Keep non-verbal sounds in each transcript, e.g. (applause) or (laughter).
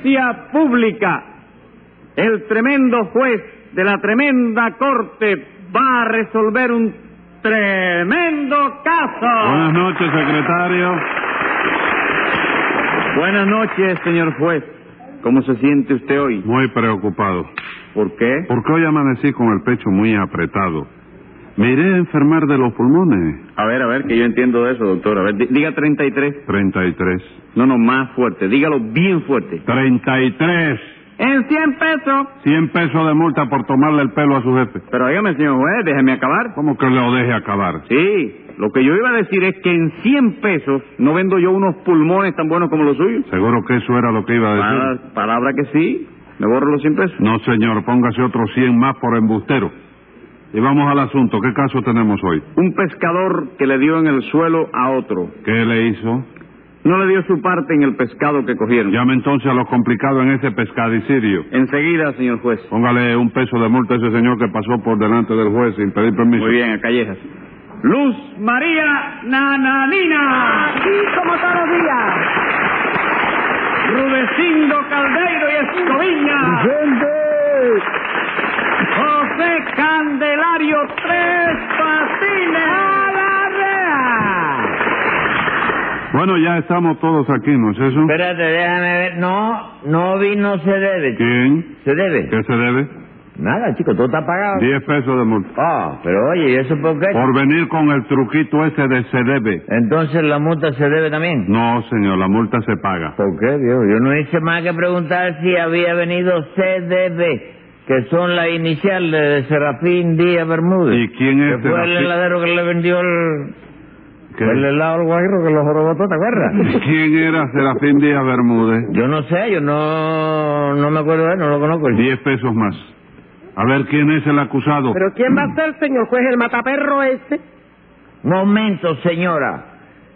audiencia pública. El tremendo juez de la tremenda corte va a resolver un tremendo caso. Buenas noches, secretario. Buenas noches, señor juez. ¿Cómo se siente usted hoy? Muy preocupado. ¿Por qué? Porque hoy amanecí con el pecho muy apretado. Me iré a enfermar de los pulmones. A ver, a ver, que yo entiendo de eso, doctor. A ver, di- diga 33. 33. No, no, más fuerte. Dígalo bien fuerte. 33. En 100 pesos. 100 pesos de multa por tomarle el pelo a su jefe. Pero dígame, señor juez, déjeme acabar. ¿Cómo que lo deje acabar? Sí, lo que yo iba a decir es que en 100 pesos no vendo yo unos pulmones tan buenos como los suyos. Seguro que eso era lo que iba a decir. Pala- palabra que sí. ¿Me borro los 100 pesos? No, señor, póngase otros 100 más por embustero. Y vamos al asunto. ¿Qué caso tenemos hoy? Un pescador que le dio en el suelo a otro. ¿Qué le hizo? No le dio su parte en el pescado que cogieron. Llame entonces a lo complicado en ese pescadicidio. Enseguida, señor juez. Póngale un peso de multa a ese señor que pasó por delante del juez sin pedir permiso. Muy bien, a callejas. Luz María Nananina. Sí, como todos los días. Rudecindo Caldeiro y Escoviña. José Candelario Tres Patines. ¡A la rea! Bueno, ya estamos todos aquí, ¿no es eso? Espérate, déjame ver. No, no vino se debe. chico. ¿Quién? ¿Se debe? ¿Qué se debe? Nada, chico, todo está pagado. 10 pesos de multa. Ah, pero oye, ¿y eso por qué? Por venir con el truquito ese de se debe. Entonces la multa se debe también. No, señor, la multa se paga. ¿Por qué, Dios? Yo no hice más que preguntar si había venido CDB, que son las iniciales de Serafín Díaz Bermúdez. ¿Y quién es Que fue el heladero que le vendió el... ¿Qué? El helado al guajiro que lo jorobó ¿te acuerdas? ¿Quién era Serafín Díaz Bermúdez? Yo no sé, yo no, no me acuerdo de él, no lo conozco. 10 pesos más. A ver quién es el acusado. ¿Pero quién va a ser, señor juez, el mataperro ese? Momento, señora.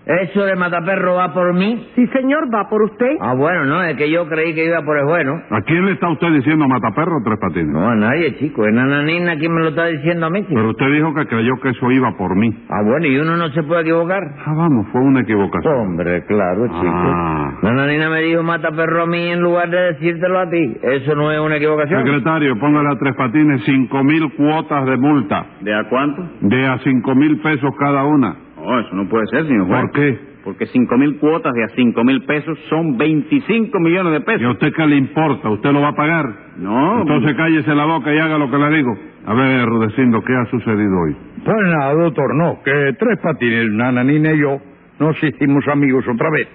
¿Eso de mataperro va por mí? Sí, señor, va por usted. Ah, bueno, no, es que yo creí que iba por el juez, ¿no? ¿A quién le está usted diciendo mataperro, Tres Patines? No, a nadie, chico. Es Nananina quien me lo está diciendo a mí, chico. Pero usted dijo que creyó que eso iba por mí. Ah, bueno, y uno no se puede equivocar. Ah, vamos, fue una equivocación. Hombre, claro, chico. Ah. Nananina me dijo mata perro a mí en lugar de decírtelo a ti. ¿Eso no es una equivocación? Secretario, póngale a Tres Patines cinco mil cuotas de multa. ¿De a cuánto? De a cinco mil pesos cada una. No, eso no puede ser, señor juez. ¿Por qué? Porque cinco mil cuotas de a cinco mil pesos son 25 millones de ¿Y a pesos. usted qué le importa? ¿Usted lo va a pagar? No. Entonces cállese la boca y haga lo que le digo. A ver, Rudecindo, ¿qué ha sucedido hoy? Pues nada, doctor, no, que Tres Patines, Nananina y yo nos hicimos amigos otra vez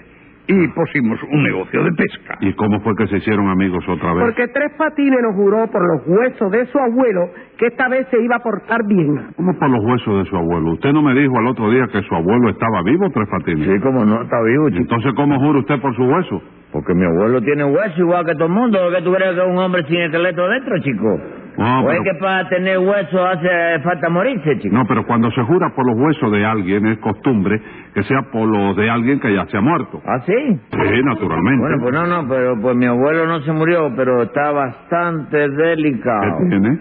y pusimos un negocio de pesca. ¿Y cómo fue que se hicieron amigos otra vez? Porque Tres Patines nos juró por los huesos de su abuelo que esta vez se iba a portar bien. ¿Cómo por los huesos de su abuelo? Usted no me dijo al otro día que su abuelo estaba vivo, Tres Patines. Sí, como no, está vivo, chico. Entonces, ¿cómo jura usted por su hueso? Porque mi abuelo tiene hueso igual que todo el mundo. ¿O que tú crees que es un hombre sin esqueleto dentro, chico? No, ¿O es que para tener hueso hace falta morirse, chico? No, pero cuando se jura por los huesos de alguien es costumbre que sea por los de alguien que ya se ha muerto. ¿Ah, sí? Sí, naturalmente. Bueno, pues no, no, pero pues mi abuelo no se murió, pero está bastante delicado. ¿Qué tiene?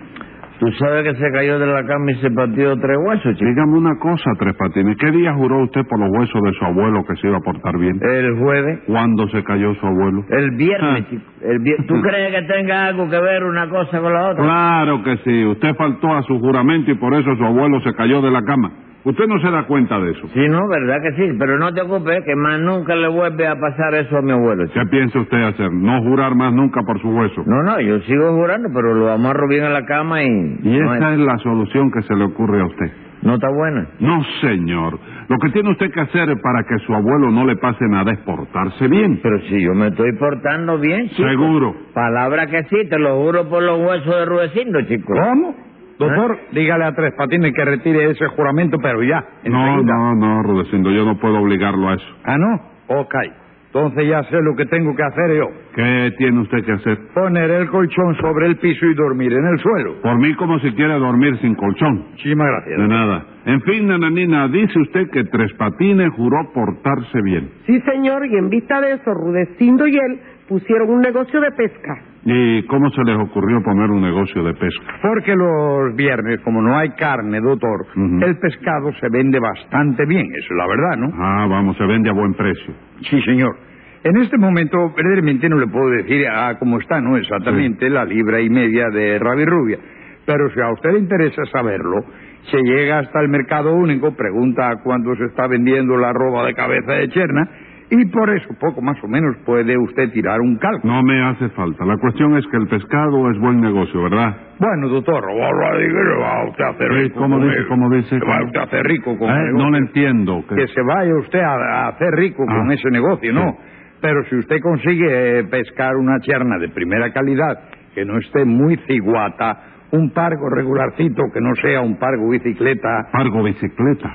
Tú sabes que se cayó de la cama y se partió tres huesos, chico. Dígame una cosa, Tres Patines. ¿Qué día juró usted por los huesos de su abuelo que se iba a portar bien? El jueves. ¿Cuándo se cayó su abuelo? El viernes, Ah. chico. El vier- ¿Tú (laughs) crees que tenga algo que ver una cosa con la otra? Claro que sí. Usted faltó a su juramento y por eso su abuelo se cayó de la cama. Usted no se da cuenta de eso. Sí, no, verdad que sí, pero no te ocupes, que más nunca le vuelve a pasar eso a mi abuelo, chico. ¿Qué piensa usted hacer? ¿No jurar más nunca por su hueso? No, no, yo sigo jurando, pero lo amarro bien en la cama y... Y no, esa es la solución que se le ocurre a usted. no está buena. No, señor. Lo que tiene usted que hacer para que su abuelo no le pase nada es portarse bien. Pero si yo me estoy portando bien, chico. Seguro. Palabra que sí, te lo juro por los huesos de Rudecindo, chico. ¿Cómo? Doctor, dígale a Tres Patines que retire ese juramento, pero ya, No, enseguida. no, no, Rudecindo, yo no puedo obligarlo a eso. ¿Ah, no? Ok. Entonces ya sé lo que tengo que hacer yo. ¿Qué tiene usted que hacer? Poner el colchón sobre el piso y dormir en el suelo. Por mí como si quiere dormir sin colchón. Muchísimas gracias. De nada. En fin, nananina, dice usted que Tres Patines juró portarse bien. Sí, señor, y en vista de eso, Rudecindo y él pusieron un negocio de pesca. ¿Y cómo se les ocurrió poner un negocio de pesca? Porque los viernes, como no hay carne, doctor, el pescado se vende bastante bien, eso es la verdad, ¿no? Ah, vamos, se vende a buen precio. Sí, señor. En este momento, verdaderamente no le puedo decir a cómo está, ¿no? Exactamente la libra y media de rabirrubia. Pero si a usted le interesa saberlo, se llega hasta el mercado único, pregunta cuánto se está vendiendo la roba de cabeza de cherna, y por eso, poco más o menos, puede usted tirar un cálculo. No me hace falta. La cuestión es que el pescado es buen negocio, ¿verdad? Bueno, doctor, le va usted a hacer rico. ¿cómo dice, cómo dice? Va usted a hacer rico con Eh, no lo entiendo. que- que se vaya usted a, hacer rico con Ah. ese negocio, no. Pero si usted consigue eh, pescar una cherna de primera calidad, que no esté muy ciguata, un pargo regularcito, que no sea un pargo bicicleta, Pargo bicicleta.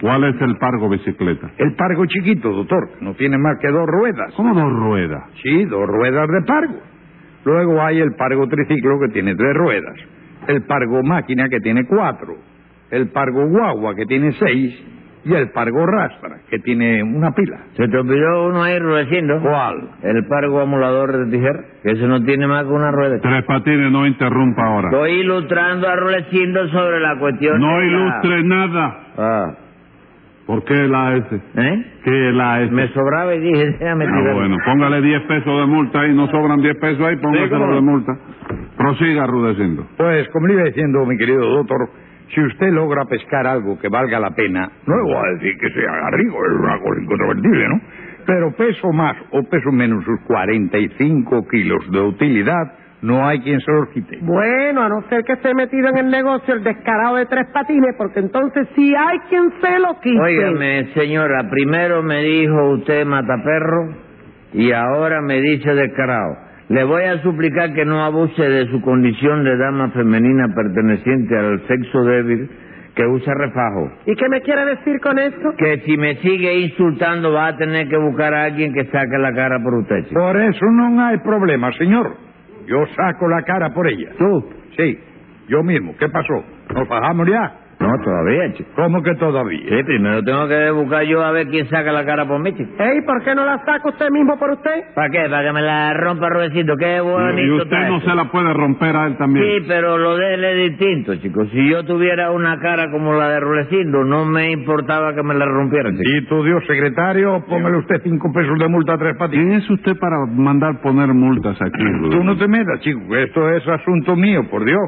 ¿Cuál es el pargo bicicleta? el pargo chiquito, doctor, no tiene más que dos ruedas. ¿Cómo dos ruedas? Sí, dos ruedas de pargo. Luego hay el pargo triciclo, que tiene tres ruedas. El pargo máquina, que tiene cuatro. El pargo guagua, que tiene seis. Y el pargo rastra, que tiene una pila. Se te olvidó uno ahí, Rudecindo. ¿Cuál? El pargo amulador de tijera, que eso no tiene más que una rueda. Tres patines, no interrumpa ahora. Estoy ilustrando a Rudecindo sobre la cuestión. No de la- ilustre nada. Ah, ¿Por qué la S? ¿eh? ¿Qué la S? Me sobraba y dije, déjame Ah, tirar. bueno, póngale 10 pesos de multa ahí, no sobran 10 pesos ahí, póngaselo no. de multa. Prosiga, Rudecindo. Pues, como le iba diciendo, mi querido doctor, si usted logra pescar algo que valga la pena, no le voy a decir que sea rico, es una cosa incontrovertible, ¿no? Pero peso más o peso menos sus 45 kilos de utilidad, no hay quien se los quite. Bueno, a no ser que esté metido en el negocio el descarado de tres patines, porque entonces sí hay quien se lo quite. Óigame, señora, primero me dijo usted mataperro y ahora me dice descarado. Le voy a suplicar que no abuse de su condición de dama femenina perteneciente al sexo débil que usa refajo. ¿Y qué me quiere decir con eso? Que si me sigue insultando va a tener que buscar a alguien que saque la cara por usted. chico. Por eso no hay problema, señor. Yo saco la cara por ella. ¿Tú? Sí, yo mismo. ¿Qué pasó? ¿Nos bajamos ya? No, todavía, chico. ¿Cómo que todavía? Sí, primero tengo que buscar yo a ver quién saca la cara por mí, chico. Ey, ¿por qué no la saca usted mismo por usted? ¿Para qué? ¿Para que me la rompa Rudecito? Qué bonito Y usted no se la puede romper a él también. Sí, pero lo de él es distinto, chicos. Si yo tuviera una cara como la de Rulecindo, no me importaba que me la rompieran, chico. Y tu Dios secretario, póngale usted cinco pesos de multa a tres patines. ¿Quién es usted para mandar poner multas aquí, Tú Rudecindo? no te metas, chico, esto es asunto mío, por Dios.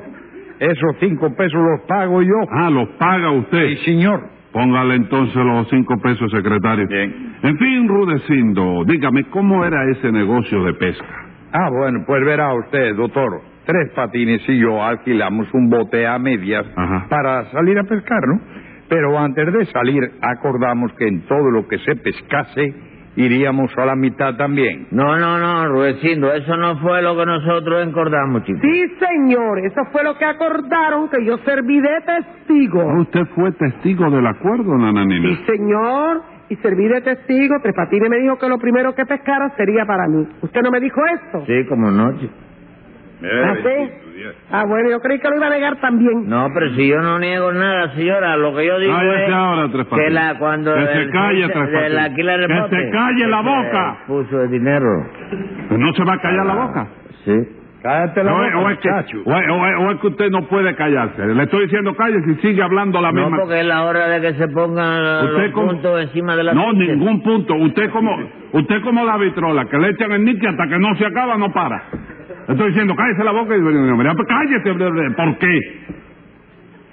Esos cinco pesos los pago yo. Ah, los paga usted. Sí, señor. Póngale entonces los cinco pesos, secretario. Bien. En fin, Rudecindo, dígame, ¿cómo era ese negocio de pesca? Ah, bueno, pues verá usted, doctor. Tres patines y yo alquilamos un bote a medias Ajá. para salir a pescar, ¿no? Pero antes de salir acordamos que en todo lo que se pescase iríamos a la mitad también. No, no, no, Rudecindo, eso no fue lo que nosotros encordamos, chicos. Sí, señor, eso fue lo que acordaron, que yo serví de testigo. ¿Usted fue testigo del acuerdo, Nananina? Sí, señor, y serví de testigo. Tres Patines me dijo que lo primero que pescara sería para mí. ¿Usted no me dijo esto? Sí, como no, chico. ¿Ah, sí? Ah, bueno, yo creí que lo iba a negar también. No, pero si yo no niego nada, señora, lo que yo digo Cállese es ahora, Tres que la, cuando Que se el calle, Tres Que se calle la que boca. se Puso el dinero. Pues ¿No se va a callar la boca? Sí. Cállate la boca, o es que, o es- o es- o es que usted no puede callarse. Le estoy diciendo cállese y sigue hablando la No, misma. porque es la hora de que se pongan Usted los como- puntos encima de la No, ficha. ningún punto. Usted como usted como la vitrola, que le echan el nique hasta que no se acaba, no para. Le estoy diciendo, cállese la boca y mira, pues cállese. ¿Por qué?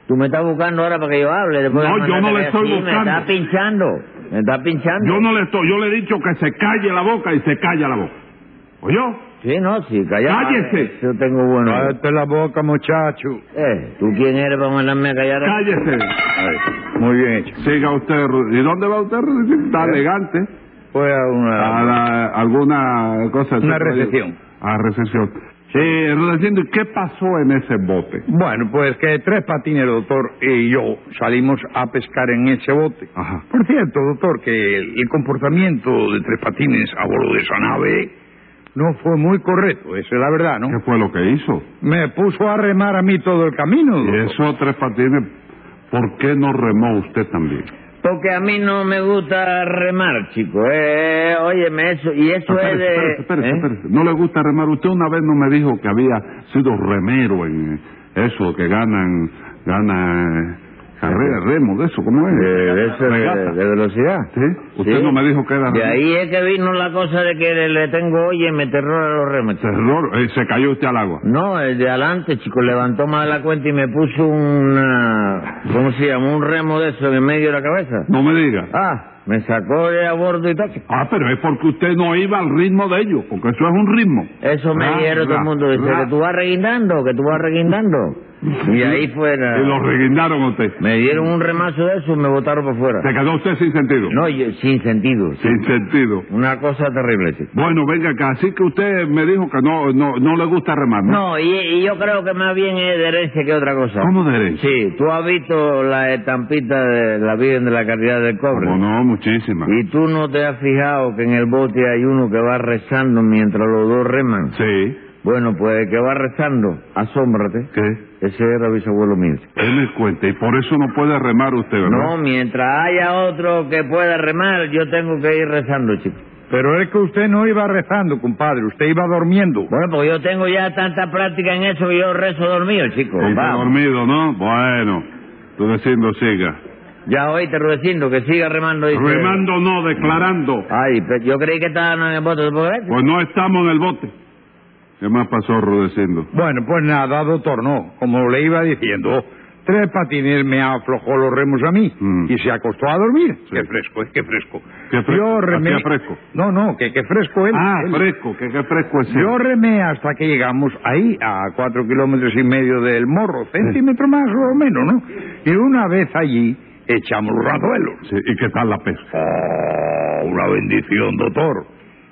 Tú me estás buscando ahora para que yo hable. Después No, de yo no le estoy buscando. Me está pinchando. Me está pinchando. Yo no le estoy, yo le he dicho que se calle la boca y se calla la boca. ¿Oyó? Sí, no, sí, callado. Cállese. Yo tengo bueno. Cállate la boca, muchacho. Eh, ¿tú quién eres para mandarme a callar? Cállese. Muy bien hecho. Siga usted. ¿Y dónde va usted? Está ¿Eh? elegante. Fue a A una... la- alguna cosa. Una recepción. A recepción. Sí, Rudecindo, ¿y qué pasó en ese bote? Bueno, pues que tres patines, doctor, y yo salimos a pescar en ese bote. Ajá. Por cierto, doctor, que el, el comportamiento de tres patines a bordo de esa nave no fue muy correcto, esa es la verdad, ¿no? ¿Qué fue lo que hizo? Me puso a remar a mí todo el camino. Y doctor. eso, Tres Patines, ¿por qué no remó usted también? Porque a mí no me gusta remar, chico. Eh, óyeme, eso. Y eso es Espérese, de... espérese, espérese, ¿eh? espérese. No le gusta remar. Usted una vez no me dijo que había sido remero en eso, que ganan, gana Carrera, remo, de eso, ¿cómo es? De, de eso de, de velocidad. ¿Sí? Usted Sí. no me dijo que era De ahí es que vino la cosa de que le, le tengo, oye, me terror a los remos. Terror, eh, se cayó usted al agua. No, el de adelante, chico, levantó más la cuenta y me puso una... ¿Cómo se llama? Un remo de eso en el medio de la cabeza. No me diga. Ah, me sacó de a bordo y todo. Ah, pero es porque usted no iba al ritmo de ellos, porque eso es un ritmo. Eso me Ra, dijeron todo el mundo. Dice ra. que tú vas reguindando, que tú vas reguindando. Y ahí fuera. Y lo reguindaron a usted. Me dieron un remazo de eso y me botaron por fuera. Se quedó usted sin sentido. No, yo- sin sentido. Sin sentido. Una cosa terrible, chico. Bueno, venga acá, así que usted me dijo que no, no, no le gusta remar, ¿no? No, y, y yo creo que más bien es de herencia que otra cosa. ¿Cómo de herencia? Sí, tú has visto la estampita de la Virgen de la Caridad del Cobre. ¿Cómo no? Muchísimas. Y tú no te has fijado que en el bote hay uno que va rezando mientras los dos reman. Sí. Bueno, pues que va rezando, asómbrate. ¿Qué? Ese era bisabuelo mío. Él me cuenta, y por eso no puede remar usted, ¿verdad? No, mientras haya otro que pueda remar, yo tengo que ir rezando, chico. Pero es que usted no iba rezando, compadre, usted iba durmiendo. Bueno, pues yo tengo ya tanta práctica en eso que yo rezo dormido, chico. Está Vamos. dormido, ¿no? Bueno, tú diciendo siga. Ya oíste, Rudecindo, que siga remando. Dice. Remando no, declarando. Ay, pero yo creí que estaban en el bote. Pues no estamos en el bote. ¿Qué más pasó, Rudecindo? Bueno, pues nada, doctor, no. Como le iba diciendo, Tres Patines me aflojó los remos a mí Mm. y se acostó a dormir. Qué fresco, es que fresco. Qué fresco, Yo remé... hacía fresco. No, no, que, que fresco él. Ah, él. fresco, que qué fresco es. Yo remé hasta que llegamos ahí, a cuatro kilómetros y medio del morro, centímetro más o menos, ¿no? Y una vez allí, echamos los anzuelos. Sí, ¿Y qué tal la pesca? Oh, una bendición, doctor.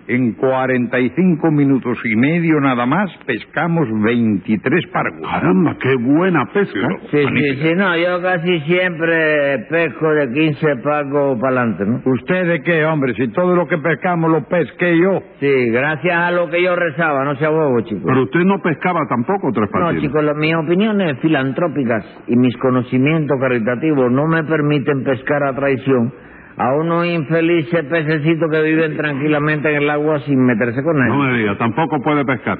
En 45 minutos y medio nada más pescamos 23 pargos. Caramba, qué buena pesca. Sí, sí, sí, no, yo casi siempre pesco de 15 pagos para adelante, ¿no? ¿Usted de qué, hombre? Si todo lo que pescamos lo pesqué yo. Sí, gracias a lo que yo rezaba, no sea bobo, chico. Pero usted no pescaba tampoco, Tres No, Patines. chicos, las- mis opiniones filantrópicas y mis conocimientos caritativos no me permiten pescar a traición a unos infelices pececitos que viven tranquilamente en el agua sin meterse con nadie. No me diga, tampoco puede pescar.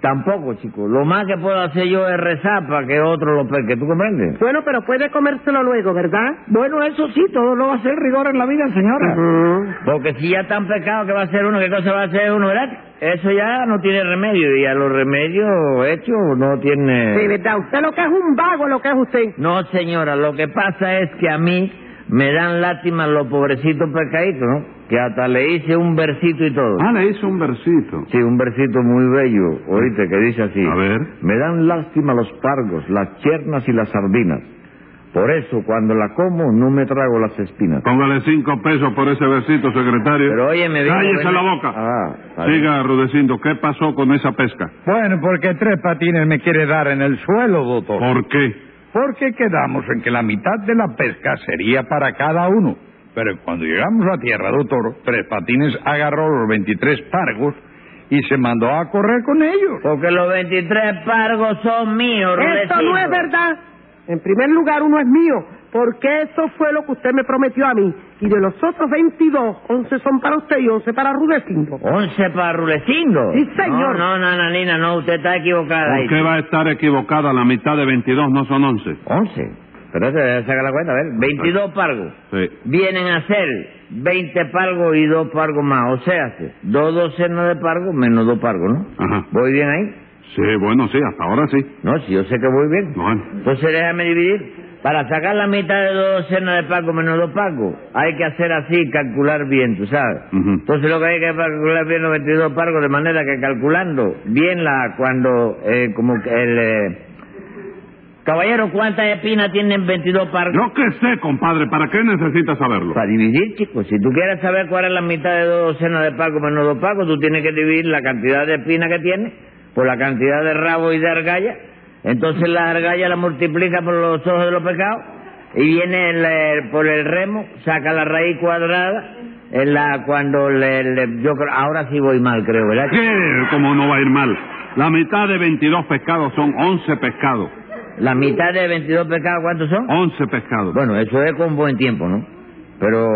Tampoco, chicos. Lo más que puedo hacer yo es rezar para que otro lo pesque. ¿Tú comprendes? Bueno, pero puede comérselo luego, ¿verdad? Bueno, eso sí, todo lo va a ser rigor en la vida, señora. Porque si ya tan pecado que va a ser uno, ¿qué cosa va a hacer uno, verdad? Eso ya no tiene remedio. Y a los remedios hechos no tiene... Sí, ¿verdad? Usted lo que es un vago, lo que es usted. No, señora, lo que pasa es que a mí me dan lástima los pobrecitos pescaditos, ¿no? Que hasta le hice un versito y todo. Ah, le hizo un versito. Sí, un versito muy bello, oíste, que dice así. A ver. Me dan lástima los pargos, las chernas y las sardinas. Por eso, cuando la como, no me trago las espinas. Póngale cinco pesos por ese versito, secretario. Pero oye, me dijo... Cállese ven- la boca. Ah. Siga, Rudecindo, ¿qué pasó con esa pesca? Bueno, porque Tres Patines me quiere dar en el suelo, doctor. ¿Por qué? Porque quedamos en que la mitad de la pesca sería para cada uno. Pero cuando llegamos a tierra, doctor, Tres Patines agarró los 23 pargos y se mandó a correr con ellos. Porque los 23 pargos son míos, Eso no es verdad. En primer lugar, uno es mío, porque eso fue lo que usted me prometió a mí. Y de los otros 22, 11 son para usted y 11 para Rudecindo. ¿Once para Rulecindo? Sí, señor. No, no, Nananina, no, usted está equivocada ahí. ¿Por qué va a estar equivocada? La mitad de 22 no son 11. ¿Once? Pero se saca la cuenta, a ver. 22 pargos. Sí. Vienen a ser 20 pargos y dos pargos más. O sea, dos docenas de pargos menos dos pargos, ¿no? Ajá. ¿Voy bien ahí? Sí, bueno, sí, hasta ahora sí. No, si yo sé que voy bien. Bueno. Entonces déjame dividir. Para sacar la mitad de dos docenas de pargos menos dos pargos, hay que hacer así, calcular bien, tú sabes. Entonces lo que hay que calcular bien los 22 pargos, de manera que calculando bien la, cuando, eh, como que el... eh, Caballero, ¿cuántas espinas tienen 22 pargos? Yo qué sé, compadre, ¿para qué necesita saberlo? Para dividir, chicos. Si tú quieres saber cuál es la mitad de dos docenas de pargos menos dos pargos, tú tienes que dividir la cantidad de espinas que tiene por la cantidad de rabo y de argalla. Entonces la argalla la multiplica por los ojos de los pecados y viene el, por el remo, saca la raíz cuadrada. En la, cuando le, le- yo creo, ahora sí voy mal, creo, ¿verdad? ¿Qué? ¿Cómo no va a ir mal? La mitad de 22 pescados son 11 pescados. La mitad de 22 pecados, ¿cuántos son? 11 pescados. Bueno, eso es con buen tiempo, ¿no? Pero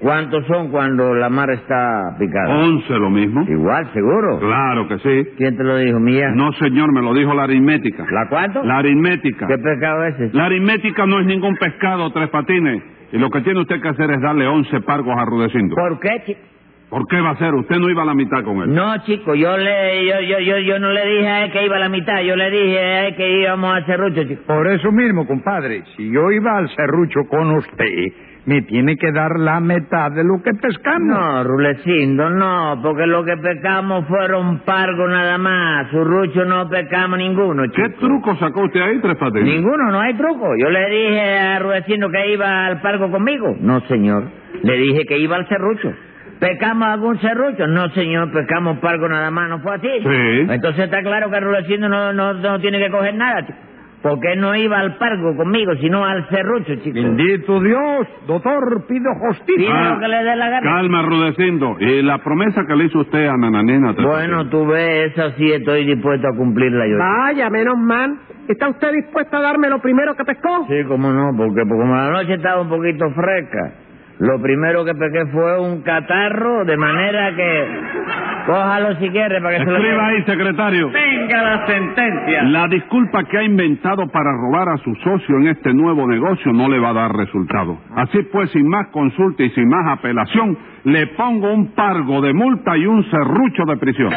¿Cuántos son cuando la mar está picada? Once lo mismo. Igual, seguro. Claro que sí. ¿Quién te lo dijo, mía? No, señor, me lo dijo la aritmética. ¿La cuánto? La aritmética. ¿Qué pescado es ese? La aritmética no es ningún pescado, tres patines. Y lo que tiene usted que hacer es darle once pargos a Rudecindo. ¿Por qué, chico? ¿Por qué va a ser? Usted no iba a la mitad con él. No, chico, yo le, yo, yo, yo, yo no le dije a él que iba a la mitad, yo le dije a él que íbamos al serrucho, chico. Por eso mismo, compadre, si yo iba al serrucho con usted, me tiene que dar la mitad de lo que pescamos. No, Rulecindo, no, porque lo que pescamos fueron pargos nada más, surrucho no pescamos ninguno, chico. ¿Qué truco sacó usted ahí, tres patines? Ninguno, no hay truco. Yo le dije a Rudecindo que iba al pargo conmigo. No, señor. Le dije que iba al serrucho. ¿Pescamos algún serrucho? No, señor, pescamos pargo nada más. ¿No fue así? Sí. Entonces está claro que Rudecindo no, no, no tiene que coger nada, chico. Porque no iba al pargo conmigo, sino al serrucho, chico. Bendito Dios, doctor, pido justicia. Pide lo que le dé la gana. Calma, Rudecindo. ¿Y la promesa que le hizo usted a Nananina? Bueno, tú ves, esa sí estoy dispuesto a cumplirla yo. Vaya, menos mal. ¿Está usted dispuesta a darme lo primero que pescó? Sí, cómo no, porque, porque como la noche estaba un poquito fresca, lo primero que pegué fue un catarro, de manera que cójalo si quiere para que se lo Escriba ahí, secretario. Venga la sentencia. La disculpa que ha inventado para robar a su socio en este nuevo negocio no le va a dar resultado. Así pues, sin más consulta y sin más apelación, le pongo un pargo de multa y un serrucho de prisión.